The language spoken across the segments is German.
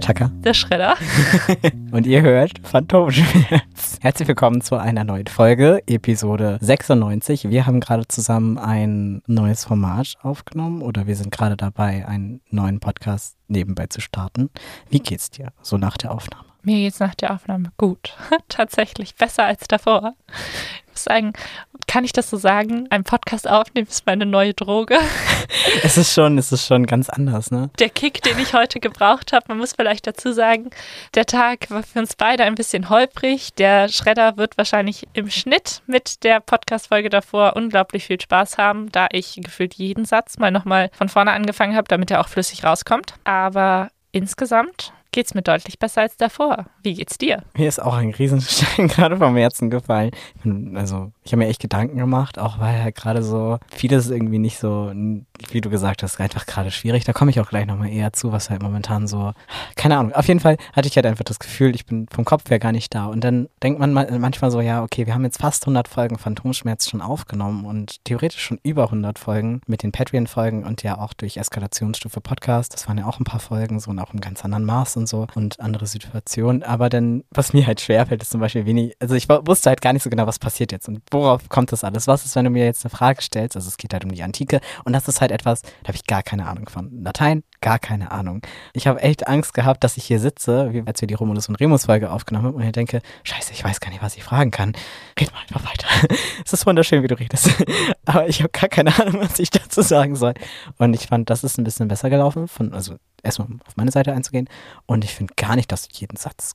der Tacker. Der Schredder. Und ihr hört Phantomschmerz. Herzlich willkommen zu einer neuen Folge, Episode 96. Wir haben gerade zusammen ein neues Format aufgenommen oder wir sind gerade dabei, einen neuen Podcast nebenbei zu starten. Wie geht's dir so nach der Aufnahme? Mir geht's nach der Aufnahme gut. Tatsächlich besser als davor. Ich muss sagen, kann ich das so sagen? Ein Podcast aufnehmen ist meine neue Droge. Es ist schon, es ist schon ganz anders, ne? Der Kick, den ich heute gebraucht habe, man muss vielleicht dazu sagen, der Tag war für uns beide ein bisschen holprig. Der Schredder wird wahrscheinlich im Schnitt mit der Podcast-Folge davor unglaublich viel Spaß haben, da ich gefühlt jeden Satz mal nochmal von vorne angefangen habe, damit er auch flüssig rauskommt. Aber insgesamt geht's mir deutlich besser als davor. Wie geht's dir? Mir ist auch ein Riesenstein gerade vom Herzen gefallen. Also, ich habe mir echt Gedanken gemacht, auch weil ja gerade so vieles irgendwie nicht so, wie du gesagt hast, einfach gerade schwierig. Da komme ich auch gleich nochmal eher zu, was halt momentan so, keine Ahnung. Auf jeden Fall hatte ich halt einfach das Gefühl, ich bin vom Kopf her gar nicht da. Und dann denkt man manchmal so, ja, okay, wir haben jetzt fast 100 Folgen Phantomschmerz schon aufgenommen und theoretisch schon über 100 Folgen mit den Patreon-Folgen und ja auch durch Eskalationsstufe Podcast. Das waren ja auch ein paar Folgen so und auch im ganz anderen Maß und so und andere Situationen. Aber dann, was mir halt schwerfällt, ist zum Beispiel wenig, also ich wusste halt gar nicht so genau, was passiert jetzt und worauf kommt das alles? Was ist, wenn du mir jetzt eine Frage stellst? Also es geht halt um die Antike und das ist halt etwas, da habe ich gar keine Ahnung von. Latein, gar keine Ahnung. Ich habe echt Angst gehabt, dass ich hier sitze, wie als wir die Romulus und Remus Folge aufgenommen haben und ich denke, scheiße, ich weiß gar nicht, was ich fragen kann. Red mal einfach weiter. es ist wunderschön, wie du redest. Aber ich habe gar keine Ahnung, was ich dazu sagen soll. Und ich fand, das ist ein bisschen besser gelaufen, von, also erstmal auf meine Seite einzugehen. Und ich finde gar nicht, dass du jeden Satz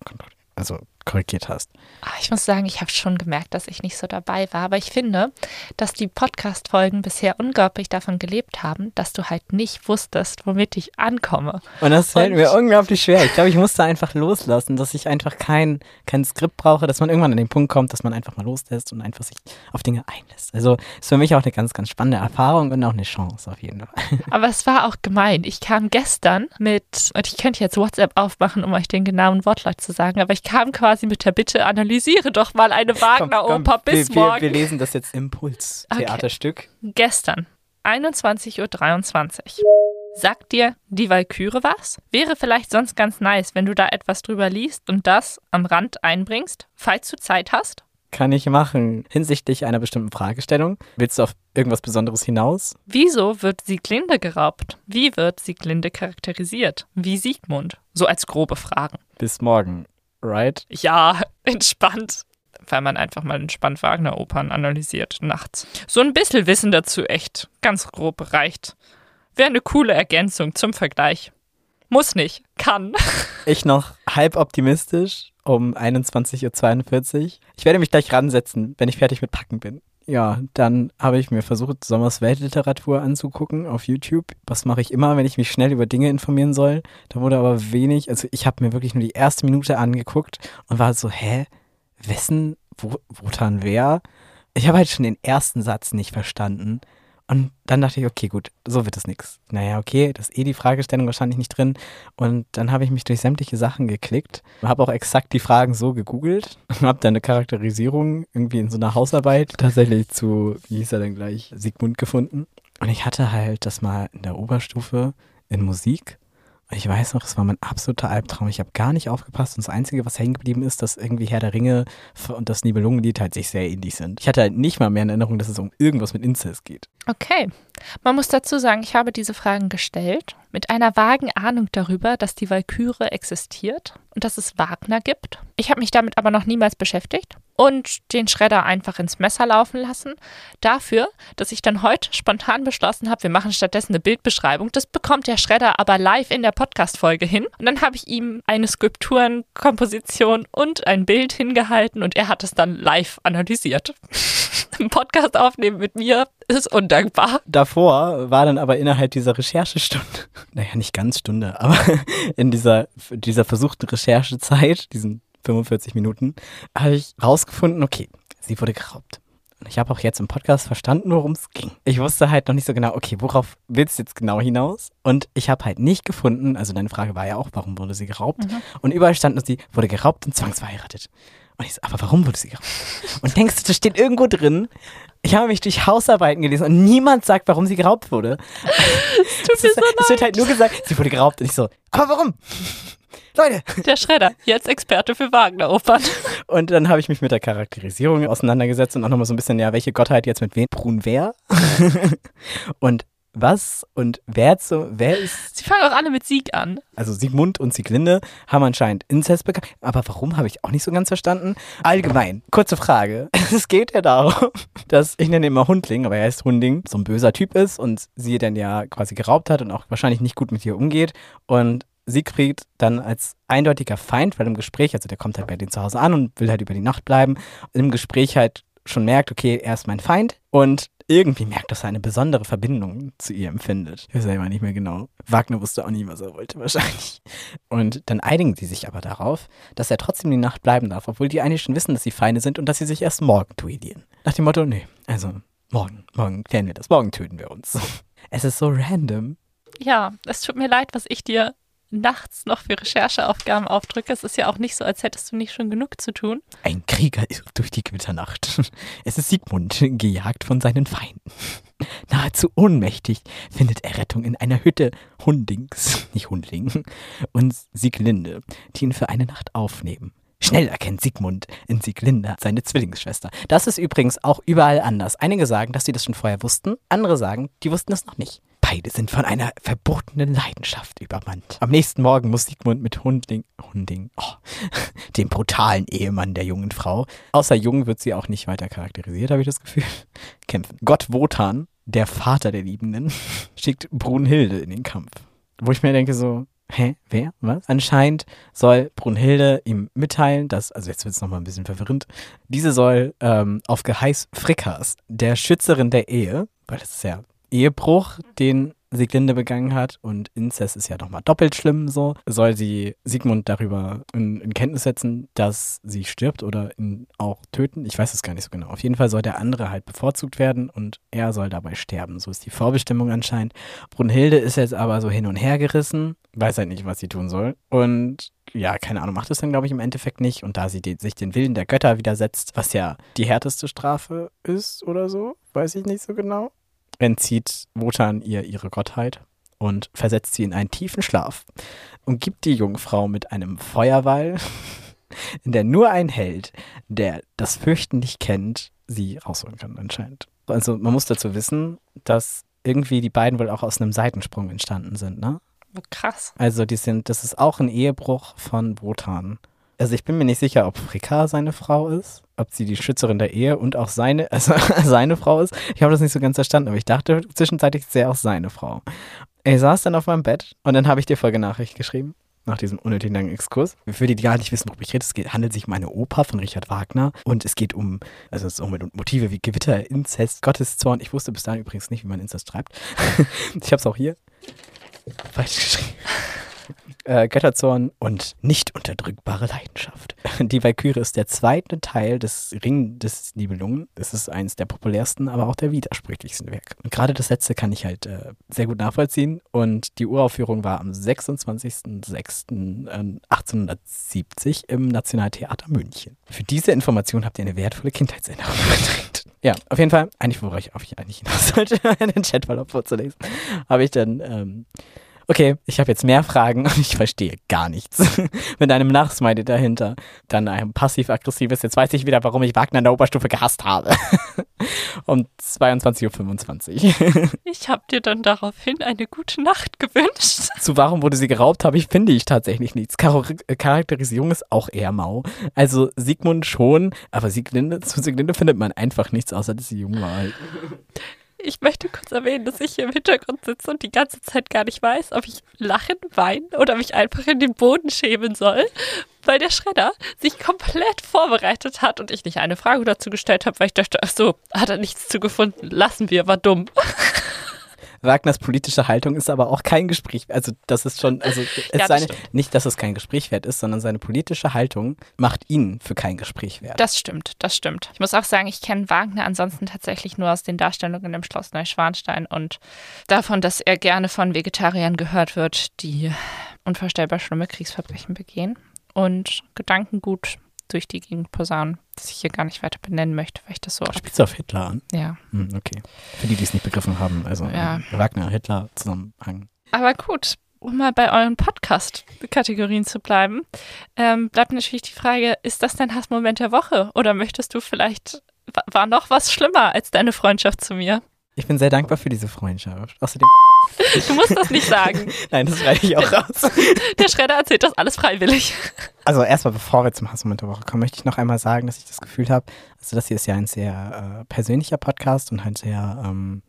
also korrigiert hast. Ah, ich muss sagen, ich habe schon gemerkt, dass ich nicht so dabei war. Aber ich finde, dass die Podcast-Folgen bisher unglaublich davon gelebt haben, dass du halt nicht wusstest, womit ich ankomme. Und das fällt Und mir unglaublich schwer. Ich glaube, ich musste einfach loslassen, dass ich einfach kein, kein Skript brauche, dass man irgendwann an den Punkt kommt, dass man einfach mal loslässt und einfach sich auf Dinge einlässt. Also ist für mich auch eine ganz, ganz spannende Erfahrung und auch eine Chance auf jeden Fall. Aber es war auch gemein. Ich kam gestern mit, und ich könnte jetzt WhatsApp aufmachen, um euch den genauen Wortlaut zu sagen, aber ich kam quasi quasi mit der Bitte, analysiere doch mal eine Wagner-Oper bis wir, morgen. Wir, wir, lesen das jetzt Impuls-Theaterstück. Okay. Gestern, 21.23 Uhr. Sagt dir die Walküre was? Wäre vielleicht sonst ganz nice, wenn du da etwas drüber liest und das am Rand einbringst, falls du Zeit hast? Kann ich machen. Hinsichtlich einer bestimmten Fragestellung. Willst du auf irgendwas Besonderes hinaus? Wieso wird Sieglinde geraubt? Wie wird Sieglinde charakterisiert? Wie Siegmund? So als grobe Fragen. Bis morgen right? Ja, entspannt. Weil man einfach mal entspannt Wagner-Opern analysiert nachts. So ein bisschen Wissen dazu echt ganz grob reicht. Wäre eine coole Ergänzung zum Vergleich. Muss nicht, kann. Ich noch halb optimistisch um 21.42 Uhr. Ich werde mich gleich ransetzen, wenn ich fertig mit Packen bin. Ja, dann habe ich mir versucht, Sommers Weltliteratur anzugucken auf YouTube. Was mache ich immer, wenn ich mich schnell über Dinge informieren soll? Da wurde aber wenig, also ich habe mir wirklich nur die erste Minute angeguckt und war so, hä? Wessen, wo, wotan wer? Ich habe halt schon den ersten Satz nicht verstanden. Und dann dachte ich, okay, gut, so wird es nichts. Naja, okay, das ist eh die Fragestellung wahrscheinlich nicht drin. Und dann habe ich mich durch sämtliche Sachen geklickt habe auch exakt die Fragen so gegoogelt und habe dann eine Charakterisierung irgendwie in so einer Hausarbeit tatsächlich zu, wie hieß er denn gleich, Sigmund gefunden. Und ich hatte halt das mal in der Oberstufe in Musik ich weiß noch, es war mein absoluter Albtraum. Ich habe gar nicht aufgepasst und das Einzige, was hängen geblieben ist, dass irgendwie Herr der Ringe und das Nibelungenlied halt sich sehr ähnlich sind. Ich hatte halt nicht mal mehr in Erinnerung, dass es um irgendwas mit Inzest geht. Okay. Man muss dazu sagen, ich habe diese Fragen gestellt mit einer vagen Ahnung darüber, dass die Walküre existiert und dass es Wagner gibt. Ich habe mich damit aber noch niemals beschäftigt und den Schredder einfach ins Messer laufen lassen. Dafür, dass ich dann heute spontan beschlossen habe, wir machen stattdessen eine Bildbeschreibung. Das bekommt der Schredder aber live in der Podcast-Folge hin. Und dann habe ich ihm eine Skulpturenkomposition und ein Bild hingehalten und er hat es dann live analysiert. Im Podcast aufnehmen mit mir ist undankbar. Davor war dann aber innerhalb dieser Recherchestunde, naja, nicht ganz Stunde, aber in dieser, dieser versuchten Recherchezeit, diesen 45 Minuten, habe ich rausgefunden, okay, sie wurde geraubt. Und ich habe auch jetzt im Podcast verstanden, worum es ging. Ich wusste halt noch nicht so genau, okay, worauf willst du jetzt genau hinaus? Und ich habe halt nicht gefunden, also deine Frage war ja auch, warum wurde sie geraubt? Mhm. Und überall stand nur, sie wurde geraubt und zwangsverheiratet. Und ich so, aber warum wurde sie geraubt? Und denkst du, das steht irgendwo drin? Ich habe mich durch Hausarbeiten gelesen und niemand sagt, warum sie geraubt wurde. Es mir so leid. Es wird halt nur gesagt, sie wurde geraubt. Und ich so, aber warum? Leute! Der Schredder, jetzt Experte für Wagner-Opern. Und dann habe ich mich mit der Charakterisierung auseinandergesetzt und auch nochmal so ein bisschen, ja, welche Gottheit jetzt mit wem? Brun wer? und was und wer zu, wer ist. Sie fangen auch alle mit Sieg an. Also Sigmund und Sieglinde haben anscheinend Inzest begangen. Aber warum habe ich auch nicht so ganz verstanden? Allgemein, kurze Frage. Es geht ja darum, dass ich nenne ihn immer Hundling, aber er heißt Hunding, so ein böser Typ ist und sie dann ja quasi geraubt hat und auch wahrscheinlich nicht gut mit ihr umgeht. Und Siegfried dann als eindeutiger Feind, weil im Gespräch, also der kommt halt bei denen zu Hause an und will halt über die Nacht bleiben, und im Gespräch halt schon merkt, okay, er ist mein Feind und irgendwie merkt, dass er eine besondere Verbindung zu ihr empfindet. Ich weiß selber nicht mehr genau. Wagner wusste auch nie, was er wollte, wahrscheinlich. Und dann einigen sie sich aber darauf, dass er trotzdem die Nacht bleiben darf, obwohl die eigentlich schon wissen, dass sie Feinde sind und dass sie sich erst morgen duellieren. Nach dem Motto, nee, also morgen, morgen klären wir das, morgen töten wir uns. Es ist so random. Ja, es tut mir leid, was ich dir nachts noch für Rechercheaufgaben aufdrücke. Es ist ja auch nicht so, als hättest du nicht schon genug zu tun. Ein Krieger irrt durch die Gewitternacht. Es ist Siegmund, gejagt von seinen Feinden. Nahezu ohnmächtig findet er Rettung in einer Hütte Hundings, nicht Hundling, und Sieglinde, die ihn für eine Nacht aufnehmen. Schnell erkennt Sigmund in Sieglinde seine Zwillingsschwester. Das ist übrigens auch überall anders. Einige sagen, dass sie das schon vorher wussten, andere sagen, die wussten es noch nicht. Beide sind von einer verbotenen Leidenschaft übermannt. Am nächsten Morgen muss Sigmund mit Hunding, Hunding, oh, dem brutalen Ehemann der jungen Frau, außer jung wird sie auch nicht weiter charakterisiert, habe ich das Gefühl, kämpfen. Gott Wotan, der Vater der Liebenden, schickt Brunhilde in den Kampf. Wo ich mir denke so, Hä? Wer? Was? Anscheinend soll Brunhilde ihm mitteilen, dass, also jetzt wird es nochmal ein bisschen verwirrend, diese soll ähm, auf Geheiß Frickas, der Schützerin der Ehe, weil das ist ja Ehebruch, den Sieglinde begangen hat und Inzest ist ja nochmal doppelt schlimm so, soll sie Sigmund darüber in, in, Kenntnis setzen, dass sie stirbt oder ihn auch töten. Ich weiß es gar nicht so genau. Auf jeden Fall soll der andere halt bevorzugt werden und er soll dabei sterben. So ist die Vorbestimmung anscheinend. Brunhilde ist jetzt aber so hin und her gerissen, weiß halt nicht, was sie tun soll. Und ja, keine Ahnung, macht es dann, glaube ich, im Endeffekt nicht. Und da sie die, sich den Willen der Götter widersetzt, was ja die härteste Strafe ist oder so, weiß ich nicht so genau entzieht Wotan ihr ihre Gottheit und versetzt sie in einen tiefen Schlaf und gibt die Jungfrau mit einem Feuerwall, in der nur ein Held, der das Fürchten nicht kennt, sie rausholen kann anscheinend. Also man muss dazu wissen, dass irgendwie die beiden wohl auch aus einem Seitensprung entstanden sind, ne? Krass. Also die sind, das ist auch ein Ehebruch von Wotan. Also ich bin mir nicht sicher, ob Frika seine Frau ist, ob sie die Schützerin der Ehe und auch seine, also seine Frau ist. Ich habe das nicht so ganz verstanden, aber ich dachte zwischenzeitlich er auch seine Frau. Er saß dann auf meinem Bett und dann habe ich dir Folgenachricht geschrieben, nach diesem unnötigen langen Exkurs. Für die, die gar nicht wissen, worüber ich rede, es geht, handelt sich um eine Oper von Richard Wagner und es geht um, also es mit Motive wie Gewitter, Inzest, Gotteszorn. Ich wusste bis dahin übrigens nicht, wie man Inzest schreibt. ich habe es auch hier falsch geschrieben äh, Götterzorn und nicht unterdrückbare Leidenschaft. Die Valkyrie ist der zweite Teil des Ring des Nibelungen. Es ist eines der populärsten, aber auch der widersprüchlichsten Werke. Und gerade das letzte kann ich halt äh, sehr gut nachvollziehen. Und die Uraufführung war am 26.06.1870 im Nationaltheater München. Für diese Information habt ihr eine wertvolle Kindheitserinnerung verdrängt. Ja, auf jeden Fall, eigentlich, worauf ich, ich eigentlich hinaus sollte, den Chatverlauf vorzulesen, habe ich dann ähm, okay, ich habe jetzt mehr Fragen und ich verstehe gar nichts. Mit einem Nachsmiley dahinter. Dann ein passiv-aggressives, jetzt weiß ich wieder, warum ich Wagner in der Oberstufe gehasst habe. um 22.25 Uhr. ich habe dir dann daraufhin eine gute Nacht gewünscht. Zu warum wurde sie geraubt habe ich, finde ich tatsächlich nichts. Char Charakterisierung ist auch eher mau. Also Sigmund schon, aber Sieglinde, zu Sieglinde findet man einfach nichts, außer dass sie jung war. Ich möchte kurz erwähnen, dass ich hier im Hintergrund sitze und die ganze Zeit gar nicht weiß, ob ich lachen, weinen oder mich einfach in den Boden schämen soll, weil der Schredder sich komplett vorbereitet hat und ich nicht eine Frage dazu gestellt habe, weil ich dachte, ach so, hat er nichts zu gefunden, lassen wir, war dumm. Wagners politische Haltung ist aber auch kein Gespräch. Also das ist schon, also ja, seine, nicht, dass es kein Gespräch wert ist, sondern seine politische Haltung macht ihn für kein Gespräch wert. Das stimmt, das stimmt. Ich muss auch sagen, ich kenne Wagner ansonsten tatsächlich nur aus den Darstellungen im Schloss Neuschwanstein und davon, dass er gerne von Vegetariern gehört wird, die unvorstellbar schlimme Kriegsverbrechen begehen und Gedankengut durch die Gegend posaunen, das ich hier gar nicht weiter benennen möchte, weil ich das so. Spielst du auf Hitler an? Ja. Hm, okay. Für die, die es nicht begriffen haben, also ja. Wagner, Hitler, Zusammenhang. Aber gut, um mal bei euren Podcast-Kategorien zu bleiben, ähm, bleibt natürlich die Frage, ist das dein Hassmoment der Woche? Oder möchtest du vielleicht, war noch was schlimmer als deine Freundschaft zu mir? Ich bin sehr dankbar für diese Freundschaft. Außerdem. Du musst das nicht sagen. Nein, das schreibe ich auch raus. Der Schredder erzählt das alles freiwillig. Also erstmal, bevor wir zum Hassmoment der Woche kommen, möchte ich noch einmal sagen, dass ich das Gefühl habe, also das hier ist ja ein sehr äh, persönlicher Podcast und halt sehr ähm,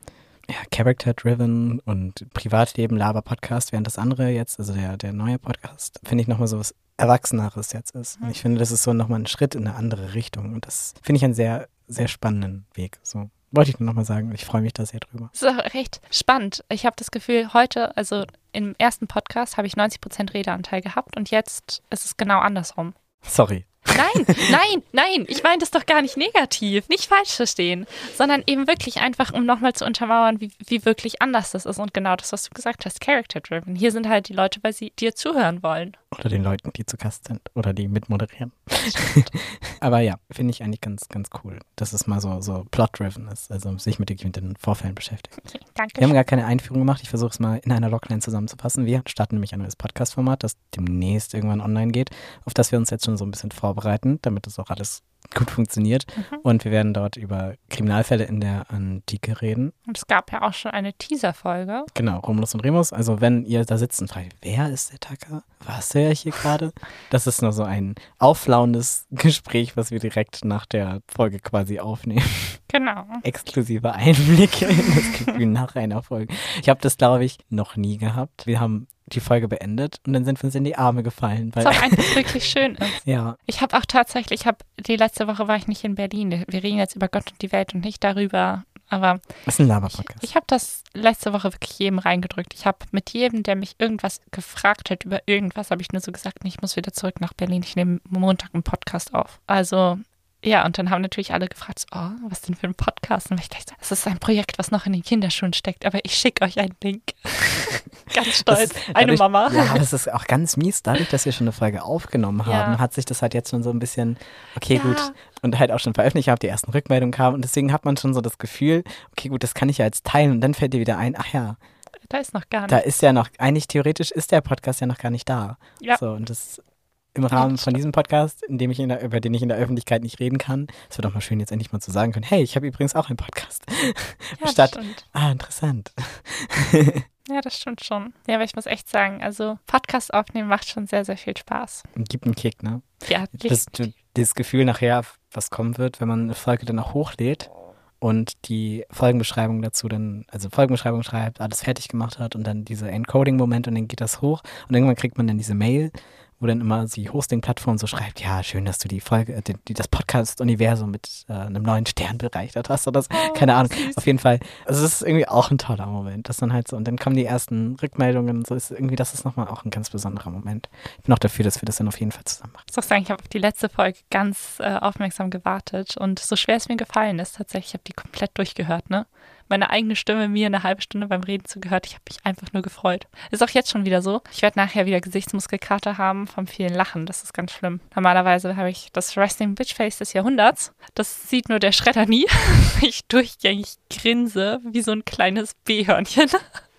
ja, Character-driven und Privatleben-Laber-Podcast, während das andere jetzt, also der, der neue Podcast, finde ich nochmal so was Erwachseneres jetzt ist. Und ich finde, das ist so nochmal ein Schritt in eine andere Richtung. Und das finde ich einen sehr, sehr spannenden Weg. So. Wollte ich nur nochmal sagen. Ich freue mich da sehr drüber. Das ist auch recht spannend. Ich habe das Gefühl, heute, also im ersten Podcast, habe ich 90% Redeanteil gehabt und jetzt ist es genau andersrum. Sorry. Nein, nein, nein, ich meine das doch gar nicht negativ, nicht falsch verstehen, sondern eben wirklich einfach, um nochmal zu untermauern, wie, wie wirklich anders das ist und genau das, was du gesagt hast, character-driven. Hier sind halt die Leute, weil sie dir zuhören wollen. Oder den Leuten, die zu Gast sind oder die mitmoderieren. Aber ja, finde ich eigentlich ganz, ganz cool, dass es mal so, so plot-driven ist, also sich mit, mit den Vorfällen beschäftigt. Okay, danke. Wir haben gar keine Einführung gemacht. Ich versuche es mal in einer Logline zusammenzufassen. Wir starten nämlich ein neues Podcast-Format, das demnächst irgendwann online geht, auf das wir uns jetzt schon so ein bisschen vorbereiten, damit das auch alles gut funktioniert. Mhm. Und wir werden dort über Kriminalfälle in der Antike reden. Und es gab ja auch schon eine Teaser-Folge. Genau, Romulus und Remus. Also wenn ihr da sitzt und fragt, wer ist der Tacker? Was höre ich hier gerade? Das ist nur so ein auflauendes Gespräch, was wir direkt nach der Folge quasi aufnehmen. Genau. Exklusive Einblicke in das Gefühl nach einer Folge. Ich habe das, glaube ich, noch nie gehabt. Wir haben die Folge beendet und dann sind wir uns in die Arme gefallen. Weil, Was auch einfach wirklich schön ist. ja, Ich habe auch tatsächlich, ich habe die letzte Woche war ich nicht in Berlin. Wir reden jetzt über Gott und die Welt und nicht darüber. Aber ist ein ich, Laber-Podcast. ich habe das letzte Woche wirklich jedem reingedrückt. Ich habe mit jedem, der mich irgendwas gefragt hat über irgendwas, habe ich nur so gesagt, ich muss wieder zurück nach Berlin. Ich nehme Montag einen Podcast auf. Also ja, und dann haben natürlich alle gefragt, so, oh, was denn für ein Podcast? Und ich dachte, das ist ein Projekt, was noch in den Kinderschuhen steckt, aber ich schicke euch einen Link. Ganz stolz. Das- eine dadurch- Mama. Ja, es ist auch ganz mies. Dadurch, dass wir schon eine Folge aufgenommen haben, Ja. hat sich das halt jetzt schon so ein bisschen, okay, Ja. gut, und halt auch schon veröffentlicht habe, die ersten Rückmeldungen kamen und deswegen hat man schon so das Gefühl, okay, gut, das kann ich ja jetzt teilen und dann fällt dir wieder ein, ach ja, Da ist noch gar nicht. da ist ja noch, eigentlich theoretisch ist der Podcast ja noch gar nicht da. Ja. So, und das im Rahmen von diesem Podcast, in dem ich in der, über den ich in der Öffentlichkeit nicht reden kann, es wird doch mal schön, jetzt endlich mal zu sagen können, hey, ich habe übrigens auch einen Podcast. ja, statt- stimmt. Ah, interessant. Ja, das stimmt schon. Ja, aber ich muss echt sagen, also Podcast aufnehmen macht schon sehr, sehr viel Spaß. Gibt einen Kick, ne? Ja, Das, das Gefühl nachher, was kommen wird, wenn man eine Folge dann auch hochlädt und die Folgenbeschreibung dazu dann, also Folgenbeschreibung schreibt, alles fertig gemacht hat und dann diese Encoding-Moment und dann geht das hoch und irgendwann kriegt man dann diese Mail, wo dann immer die Hosting-Plattform so schreibt, ja, schön, dass du die Folge, äh, die, die, das Podcast-Universum mit äh, einem neuen Stern bereichert hast oder so. Keine Ahnung. Auf jeden Fall. Also es ist irgendwie auch ein toller Moment. Das dann halt so, und dann kommen die ersten Rückmeldungen und so ist irgendwie, das ist nochmal auch ein ganz besonderer Moment. Ich bin auch dafür, dass wir das dann auf jeden Fall zusammen machen. Ich muss auch sagen, ich habe auf die letzte Folge ganz äh, aufmerksam gewartet und so schwer es mir gefallen ist, tatsächlich, ich habe die komplett durchgehört, ne? Meine eigene Stimme mir eine halbe Stunde beim Reden zugehört. Ich habe mich einfach nur gefreut. Ist auch jetzt schon wieder so. Ich werde nachher wieder Gesichtsmuskelkater haben vom vielen Lachen. Das ist ganz schlimm. Normalerweise habe ich das Resting Bitch Face des Jahrhunderts. Das sieht nur der Schredder nie. ich durchgängig grinse wie so ein kleines B-Hörnchen.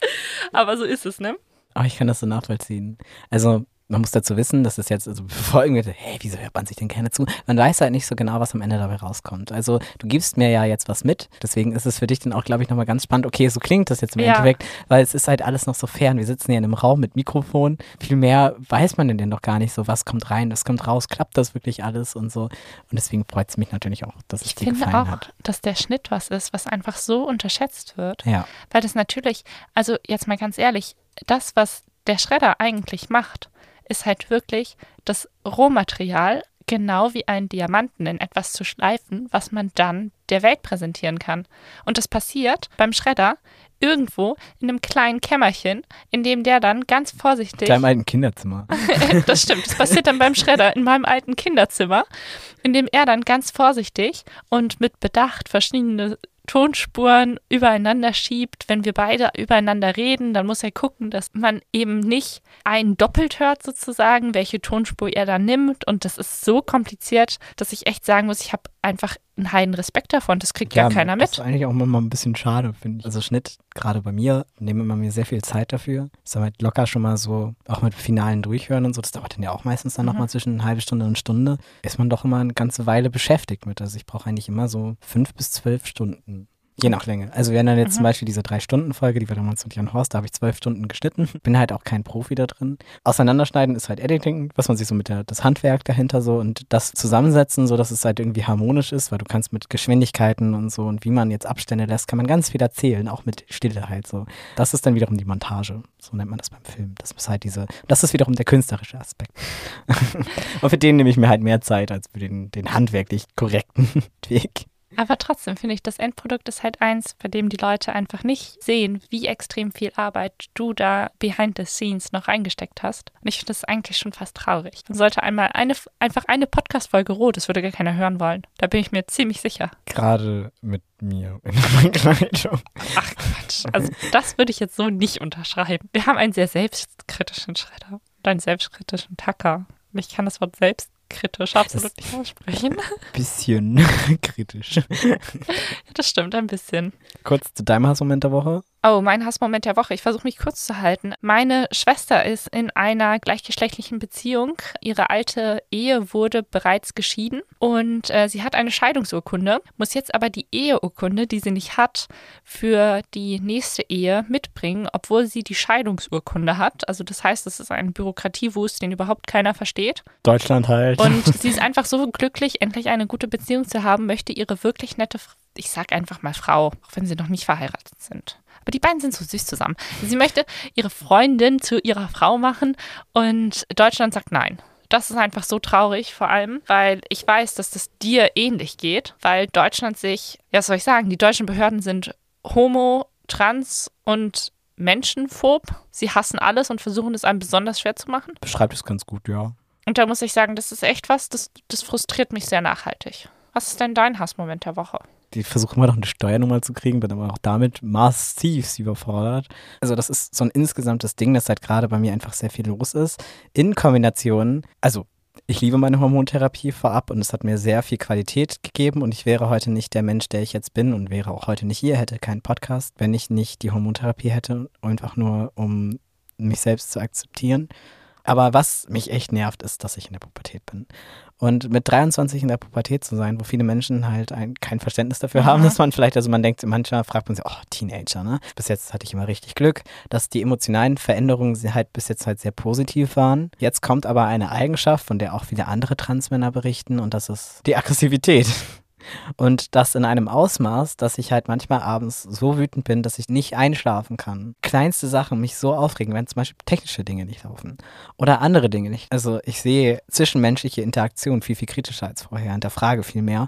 Aber so ist es, ne? Aber ich kann das so nachvollziehen. Also, man muss dazu wissen, dass es jetzt, also bevor irgendwie, hä, wieso hört man sich denn gerne zu? Man weiß halt nicht so genau, was am Ende dabei rauskommt. Also, du gibst mir ja jetzt was mit, deswegen ist es für dich dann auch, glaube ich, nochmal ganz spannend. Okay, so klingt das jetzt im Ja. Endeffekt, weil es ist halt alles noch so fern. Wir sitzen hier in einem Raum mit Mikrofon. Viel mehr weiß man denn noch gar nicht so, was kommt rein, was kommt raus, klappt das wirklich alles und so. Und deswegen freut es mich natürlich auch, dass es Ich dir finde gefallen auch, hat. dass der Schnitt was ist, was einfach so unterschätzt wird. Ja, Weil das natürlich, also jetzt mal ganz ehrlich, das, was der Schredder eigentlich macht, ist halt wirklich das Rohmaterial, genau wie einen Diamanten in etwas zu schleifen, was man dann der Welt präsentieren kann. Und das passiert beim Schredder irgendwo in einem kleinen Kämmerchen, in dem der dann ganz vorsichtig. deinem alten Kinderzimmer. das stimmt. Das passiert dann beim Schredder in meinem alten Kinderzimmer, in dem er dann ganz vorsichtig und mit Bedacht verschiedene Tonspuren übereinander schiebt. Wenn wir beide übereinander reden, dann muss er gucken, dass man eben nicht einen doppelt hört sozusagen, welche Tonspur er da nimmt. Und das ist so kompliziert, dass ich echt sagen muss, ich habe einfach einen heiden Respekt davon. Das kriegt ja, keiner mit. Das ist eigentlich auch immer ein bisschen schade, finde ich. Also Schnitt, gerade bei mir, nehme immer mir sehr viel Zeit dafür. Ist halt locker schon mal so, auch mit finalen Durchhören und so, das dauert dann ja auch meistens dann mhm. nochmal zwischen eine halbe Stunde und Stunde, ist man doch immer eine ganze Weile beschäftigt mit. Also ich brauche eigentlich immer so fünf bis zwölf Stunden Je nach Länge. Also wir haben dann jetzt mhm. zum Beispiel diese Drei-Stunden-Folge, die wir damals mit Jan Horst, da habe ich zwölf Stunden geschnitten. Bin halt auch kein Profi da drin. Auseinanderschneiden ist halt Editing, was man sich so mit der, das Handwerk dahinter so und das zusammensetzen, so dass es halt irgendwie harmonisch ist, weil du kannst mit Geschwindigkeiten und so und wie man jetzt Abstände lässt, kann man ganz viel erzählen, auch mit Stille halt so. Das ist dann wiederum die Montage. So nennt man das beim Film. Das ist halt diese, das ist wiederum der künstlerische Aspekt. und für den nehme ich mir halt mehr Zeit als für den, den handwerklich korrekten Weg. Aber trotzdem finde ich, das Endprodukt ist halt eins, bei dem die Leute einfach nicht sehen, wie extrem viel Arbeit du da behind the scenes noch reingesteckt hast. Und ich finde das eigentlich schon fast traurig. Man sollte einmal eine, einfach eine Podcast-Folge rot, das würde gar keiner hören wollen. Da bin ich mir ziemlich sicher. Gerade mit mir in der Begleitung. Ach Quatsch. Also das würde ich jetzt so nicht unterschreiben. Wir haben einen sehr selbstkritischen Schredder und einen selbstkritischen Tacker. Ich kann das Wort selbst kritisch absolut das nicht aussprechen. Bisschen kritisch. das stimmt, ein bisschen. Kurz zu deinem Hassmoment der Woche. Oh, mein Hassmoment der Woche. Ich versuche mich kurz zu halten. Meine Schwester ist in einer gleichgeschlechtlichen Beziehung. Ihre alte Ehe wurde bereits geschieden und äh, sie hat eine Scheidungsurkunde, muss jetzt aber die Eheurkunde, die sie nicht hat, für die nächste Ehe mitbringen, obwohl sie die Scheidungsurkunde hat. Also das heißt, das ist ein Bürokratiewust, den überhaupt keiner versteht. Deutschland halt. Und sie ist einfach so glücklich, endlich eine gute Beziehung zu haben, möchte ihre wirklich nette, ich sag einfach mal Frau, auch wenn sie noch nicht verheiratet sind aber die beiden sind so süß zusammen. Sie möchte ihre Freundin zu ihrer Frau machen und Deutschland sagt nein. Das ist einfach so traurig, vor allem, weil ich weiß, dass das dir ähnlich geht, weil Deutschland sich, ja, was soll ich sagen, die deutschen Behörden sind homo, trans und menschenphob. Sie hassen alles und versuchen es einem besonders schwer zu machen. Beschreibt es ganz gut, ja. Und da muss ich sagen, das ist echt was, das, das frustriert mich sehr nachhaltig. Was ist denn dein Hassmoment der Woche? Die versuchen immer noch eine Steuernummer zu kriegen, bin aber auch damit massiv überfordert. Also das ist so ein insgesamtes Ding, dass halt gerade bei mir einfach sehr viel los ist. In Kombination, also ich liebe meine Hormontherapie vorab und es hat mir sehr viel Qualität gegeben und ich wäre heute nicht der Mensch, der ich jetzt bin und wäre auch heute nicht hier, hätte keinen Podcast, wenn ich nicht die Hormontherapie hätte, einfach nur um mich selbst zu akzeptieren. Aber was mich echt nervt, ist, dass ich in der Pubertät bin. Und mit 23 in der Pubertät zu sein, wo viele Menschen halt ein, kein Verständnis dafür haben, dass man vielleicht, also man denkt, manchmal fragt man sich, oh, Teenager, ne? Bis jetzt hatte ich immer richtig Glück, dass die emotionalen Veränderungen halt bis jetzt halt sehr positiv waren. Jetzt kommt aber eine Eigenschaft, von der auch viele andere Transmänner berichten, und das ist die Aggressivität. Und das in einem Ausmaß, dass ich halt manchmal abends so wütend bin, dass ich nicht einschlafen kann. Kleinste Sachen mich so aufregen, wenn zum Beispiel technische Dinge nicht laufen. Oder andere Dinge nicht. Also ich sehe zwischenmenschliche Interaktion viel, viel kritischer als vorher, hinterfrage viel mehr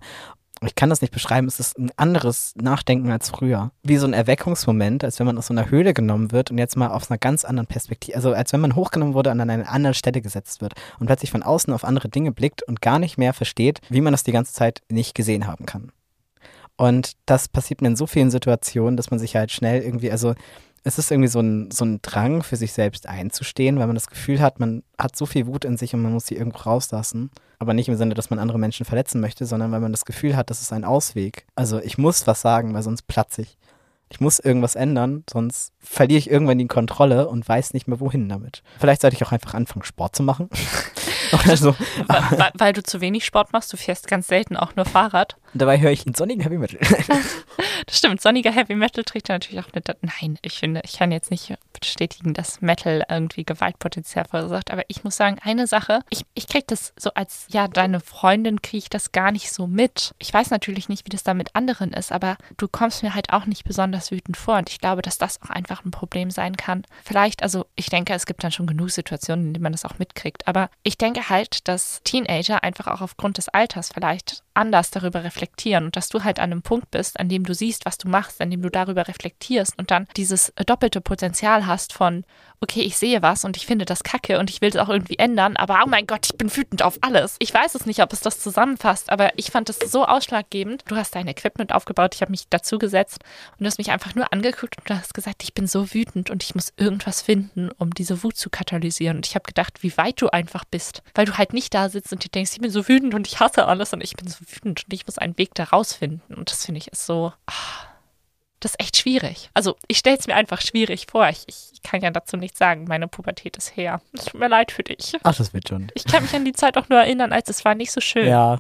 ich kann das nicht beschreiben, es ist ein anderes Nachdenken als früher. Wie so ein Erweckungsmoment, als wenn man aus so einer Höhle genommen wird und jetzt mal aus einer ganz anderen Perspektive, also als wenn man hochgenommen wurde und an eine andere Stelle gesetzt wird und plötzlich von außen auf andere Dinge blickt und gar nicht mehr versteht, wie man das die ganze Zeit nicht gesehen haben kann. Und das passiert mir in so vielen Situationen, dass man sich halt schnell irgendwie, also es ist irgendwie so ein, so ein Drang, für sich selbst einzustehen, weil man das Gefühl hat, man hat so viel Wut in sich und man muss sie irgendwo rauslassen. Aber nicht im Sinne, dass man andere Menschen verletzen möchte, sondern weil man das Gefühl hat, das ist ein Ausweg. Also ich muss was sagen, weil sonst platze ich. Ich muss irgendwas ändern, sonst verliere ich irgendwann die Kontrolle und weiß nicht mehr, wohin damit. Vielleicht sollte ich auch einfach anfangen, Sport zu machen. Oder so. weil, weil, du zu wenig Sport machst, du fährst ganz selten auch nur Fahrrad. Und dabei höre ich einen sonnigen Heavy Metal. das stimmt, sonniger Heavy Metal trägt natürlich auch mit. Nein, ich finde, ich kann jetzt nicht bestätigen, dass Metal irgendwie Gewaltpotenzial verursacht, aber ich muss sagen, eine Sache, ich, ich kriege das so als, ja, deine Freundin kriege ich das gar nicht so mit. Ich weiß natürlich nicht, wie das da mit anderen ist, aber du kommst mir halt auch nicht besonders wütend vor. Und ich glaube, dass das auch einfach ein Problem sein kann. Vielleicht, also ich denke, es gibt dann schon genug Situationen, in denen man das auch mitkriegt, aber ich denke halt, dass Teenager einfach auch aufgrund des Alters vielleicht anders darüber reflektieren. Und dass du halt an einem Punkt bist, an dem du siehst, was du machst, an dem du darüber reflektierst und dann dieses doppelte Potenzial hast von, okay, ich sehe was und ich finde das kacke und ich will es auch irgendwie ändern, aber oh mein Gott, ich bin wütend auf alles. Ich weiß es nicht, ob es das zusammenfasst, aber ich fand es so ausschlaggebend. Du hast dein Equipment aufgebaut, ich habe mich dazu gesetzt und du hast mich einfach nur angeguckt und du hast gesagt, ich bin so wütend und ich muss irgendwas finden, um diese Wut zu katalysieren. Und ich habe gedacht, wie weit du einfach bist. weil du halt nicht da sitzt und dir denkst, ich bin so wütend und ich hasse alles und ich bin so wütend und ich muss einen Weg da rausfinden. Und das finde ich ist so, ah, das ist echt schwierig. Also ich stelle es mir einfach schwierig vor. Ich, ich kann ja dazu nichts sagen. Meine Pubertät ist her. Es tut mir leid für dich. Ach, das wird schon. Ich kann mich an die Zeit auch nur erinnern, als es war nicht so schön. Ja,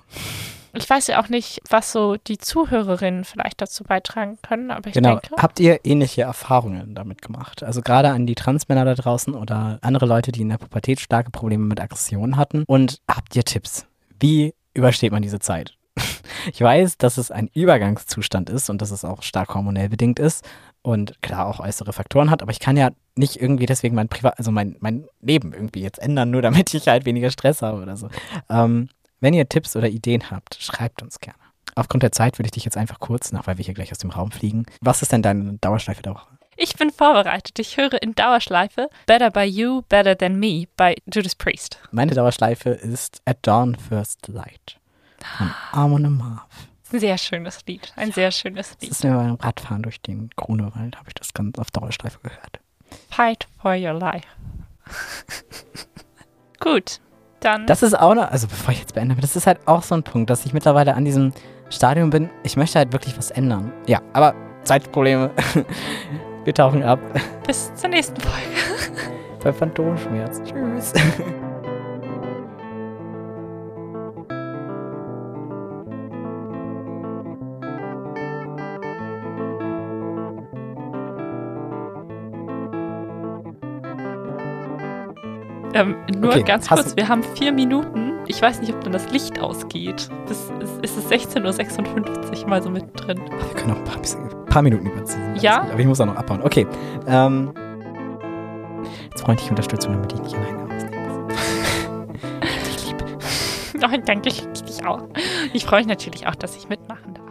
Ich weiß ja auch nicht, was so die Zuhörerinnen vielleicht dazu beitragen können, aber ich genau. denke. Habt ihr ähnliche Erfahrungen damit gemacht? Also gerade an die Transmänner da draußen oder andere Leute, die in der Pubertät starke Probleme mit Aggressionen hatten. Und habt ihr Tipps? Wie übersteht man diese Zeit? Ich weiß, dass es ein Übergangszustand ist und dass es auch stark hormonell bedingt ist und klar auch äußere Faktoren hat, aber ich kann ja nicht irgendwie deswegen mein Privat, also mein, mein Leben irgendwie jetzt ändern, nur damit ich halt weniger Stress habe oder so. Ähm, wenn ihr Tipps oder Ideen habt, schreibt uns gerne. Aufgrund der Zeit würde ich dich jetzt einfach kurz, nach weil wir hier gleich aus dem Raum fliegen. Was ist denn deine Dauerschleife der Woche? Ich bin vorbereitet. Ich höre in Dauerschleife Better by You, Better Than Me bei Judas Priest. Meine Dauerschleife ist At Dawn First Light von Amon. Ein sehr schönes Lied. Ein sehr schönes Das Lied. ist mir beim Radfahren durch den Grunewald, habe ich das ganz auf Dauerschleife gehört. Fight for your life. Gut, dann. Das ist auch noch, also bevor ich jetzt beende, das ist halt auch so ein Punkt, dass ich mittlerweile an diesem Stadium bin. Ich möchte halt wirklich was ändern. Ja, aber Zeitprobleme. Wir tauchen ab bis zur nächsten Folge. bei Phantomschmerz. Tschüss. Ähm, nur Okay, ganz kurz, wir haben vier Minuten. Ich weiß nicht, ob dann das Licht ausgeht. Bis es ist 16.56 Uhr mal so mittendrin. Wir können noch ein paar, bisschen, paar Minuten überziehen. Ja? Aber ich muss auch noch abhauen. Okay. Ähm, jetzt freundliche Unterstützung, damit ich nicht alleine ausnehme. ich lieb. Oh, danke, ich dich auch. Ich freue mich natürlich auch, dass ich mitmachen darf.